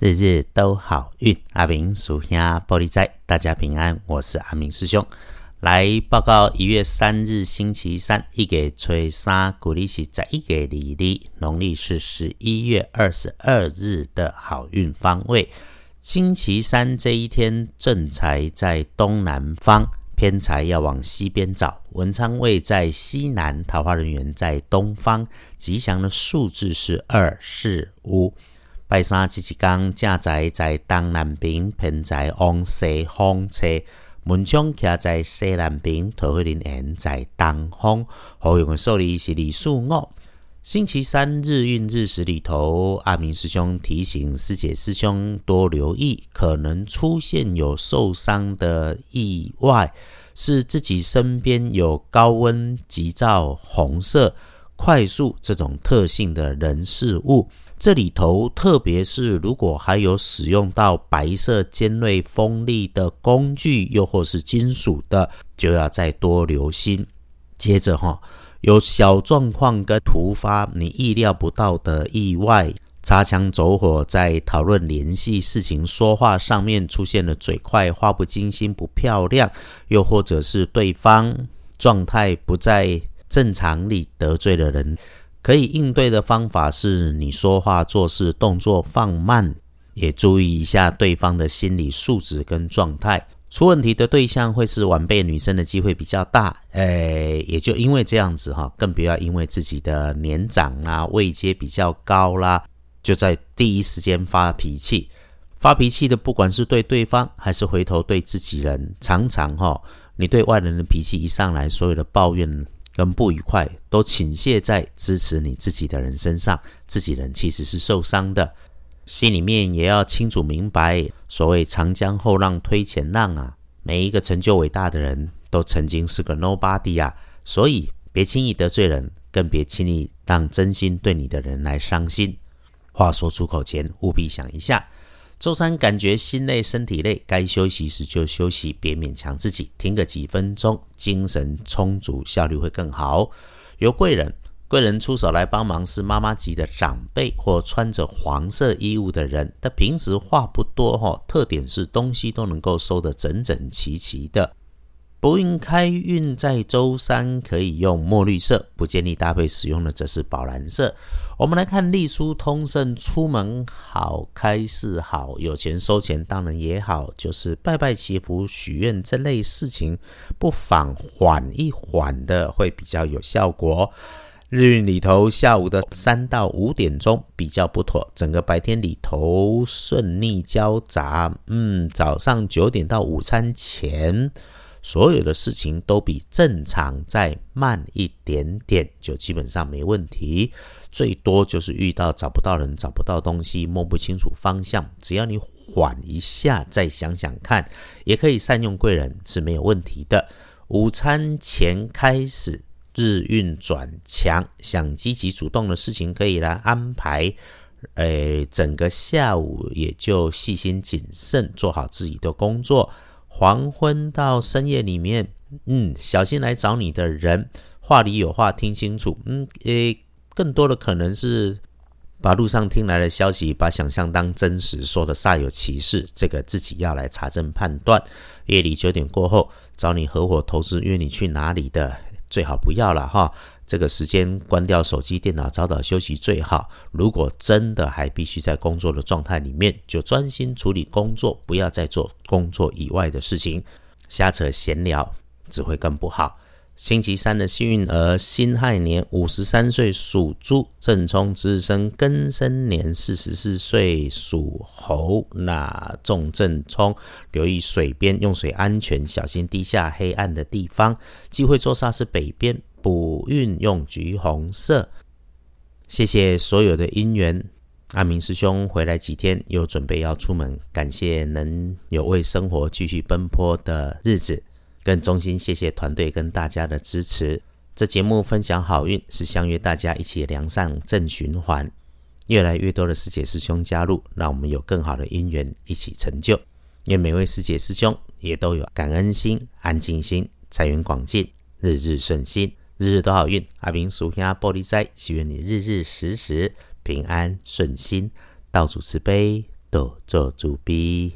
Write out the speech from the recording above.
日日都好运，阿明属下玻璃仔，大家平安。我是阿明师兄，来报告一月三日星期三，一给吹沙，古历是在一给里里，农历是十一月二十二日的好运方位。星期三这一天，正财在东南方，偏财要往西边找。文昌位在西南，桃花人员在东方。吉祥的数字是二、四、五。拜三这一天，正在在东南边，偏在往西方车，门窗徛在西南边，桃花林缘在东方。好用的数字是二、四、五。星期三日运日时里头，阿明师兄提醒师姐师兄多留意，可能出现有受伤的意外，是自己身边有高温、急躁、红色、快速这种特性的人事物。这里头，特别是如果还有使用到白色尖锐锋利的工具，又或是金属的，就要再多留心。接着哈，有小状况跟突发你意料不到的意外，擦枪走火，在讨论联系事情、说话上面出现了嘴快、话不精心、不漂亮，又或者是对方状态不在正常里，得罪了人。可以应对的方法是你说话做事动作放慢，也注意一下对方的心理素质跟状态。出问题的对象会是晚辈女生的机会比较大，诶，也就因为这样子哈，更不要因为自己的年长啊、位阶比较高啦，就在第一时间发脾气。发脾气的，不管是对对方还是回头对自己人，常常哈，你对外人的脾气一上来，所有的抱怨。跟不愉快都倾泻在支持你自己的人身上，自己人其实是受伤的，心里面也要清楚明白，所谓长江后浪推前浪啊，每一个成就伟大的人都曾经是个 nobody 啊，所以别轻易得罪人，更别轻易让真心对你的人来伤心。话说出口前，务必想一下。周三感觉心累、身体累，该休息时就休息，别勉强自己，停个几分钟，精神充足，效率会更好。有贵人，贵人出手来帮忙是妈妈级的长辈或穿着黄色衣物的人。他平时话不多哈，特点是东西都能够收得整整齐齐的。不运开运在周三可以用墨绿色，不建议搭配使用的则是宝蓝色。我们来看隶书通胜，出门好，开市好，有钱收钱当然也好，就是拜拜祈福许愿这类事情，不妨缓一缓的会比较有效果。日运里头，下午的三到五点钟比较不妥，整个白天里头顺逆交杂，嗯，早上九点到午餐前。所有的事情都比正常再慢一点点，就基本上没问题。最多就是遇到找不到人、找不到东西、摸不清楚方向，只要你缓一下，再想想看，也可以善用贵人是没有问题的。午餐前开始日运转强，想积极主动的事情可以来安排。诶，整个下午也就细心谨慎做好自己的工作。黄昏到深夜里面，嗯，小心来找你的人，话里有话，听清楚。嗯，诶，更多的可能是把路上听来的消息，把想象当真实，说的煞有其事，这个自己要来查证判断。夜里九点过后找你合伙投资，约你去哪里的，最好不要了哈。这个时间关掉手机、电脑，早早休息最好。如果真的还必须在工作的状态里面，就专心处理工作，不要再做工作以外的事情，瞎扯闲聊只会更不好。星期三的幸运儿，辛亥年五十三岁属猪，正冲值日生庚申年四十四岁属猴，那重正冲，留意水边用水安全，小心地下黑暗的地方。机会坐煞是北边。补运用橘红色，谢谢所有的姻缘。阿明师兄回来几天，又准备要出门，感谢能有为生活继续奔波的日子，更衷心谢谢团队跟大家的支持。这节目分享好运，是相约大家一起良善正循环，越来越多的师姐师兄加入，让我们有更好的姻缘一起成就。愿每位师姐师兄也都有感恩心、安静心、财源广进、日日顺心。日日都好运，阿明属下玻璃斋，祈愿你日日时时平安顺心，道主慈悲。道做主悲。